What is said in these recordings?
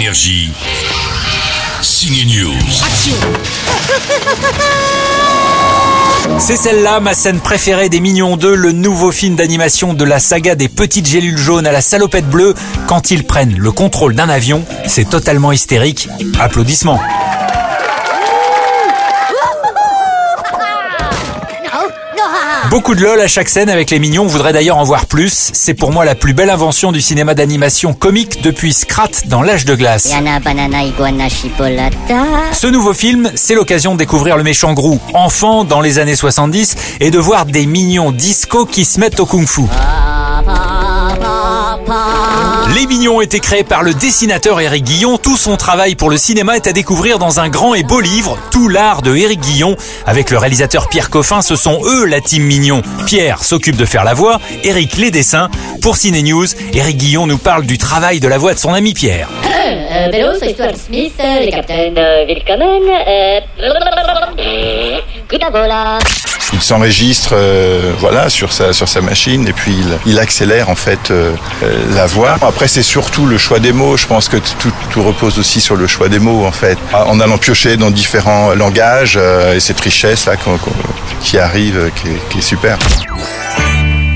Énergie. Signe News. C'est celle-là, ma scène préférée des Mignons 2, le nouveau film d'animation de la saga des petites gélules jaunes à la salopette bleue. Quand ils prennent le contrôle d'un avion, c'est totalement hystérique. Applaudissements. Beaucoup de lol à chaque scène avec les mignons, on voudrait d'ailleurs en voir plus. C'est pour moi la plus belle invention du cinéma d'animation comique depuis Scrat dans l'âge de glace. Yana banana iguana chipolata. Ce nouveau film, c'est l'occasion de découvrir le méchant Grou, enfant dans les années 70, et de voir des mignons disco qui se mettent au kung-fu. Les Mignons ont été créés par le dessinateur Éric Guillon. Tout son travail pour le cinéma est à découvrir dans un grand et beau livre, Tout l'art de Éric Guillon. Avec le réalisateur Pierre Coffin, ce sont eux la team Mignon. Pierre s'occupe de faire la voix, Éric les dessins. Pour Ciné News, Éric Guillon nous parle du travail de la voix de son ami Pierre. Euh, c'est Stuart Smith, euh, les capitaines euh, Willkommen, euh... Il s'enregistre euh, voilà sur sa sur sa machine et puis il, il accélère en fait euh, euh, la voix. Après c'est surtout le choix des mots. Je pense que tout, tout repose aussi sur le choix des mots en fait. En allant piocher dans différents langages et cette richesse là qui arrive qui est, qui est super.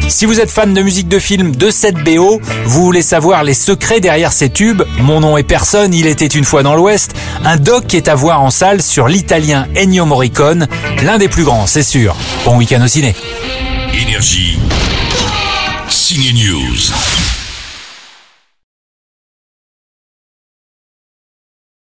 Si vous êtes fan de musique de film de cette BO, vous voulez savoir les secrets derrière ces tubes, Mon nom est personne, il était une fois dans l'Ouest, un doc est à voir en salle sur l'italien Ennio Morricone, l'un des plus grands, c'est sûr. Bon week-end au ciné. Énergie. News.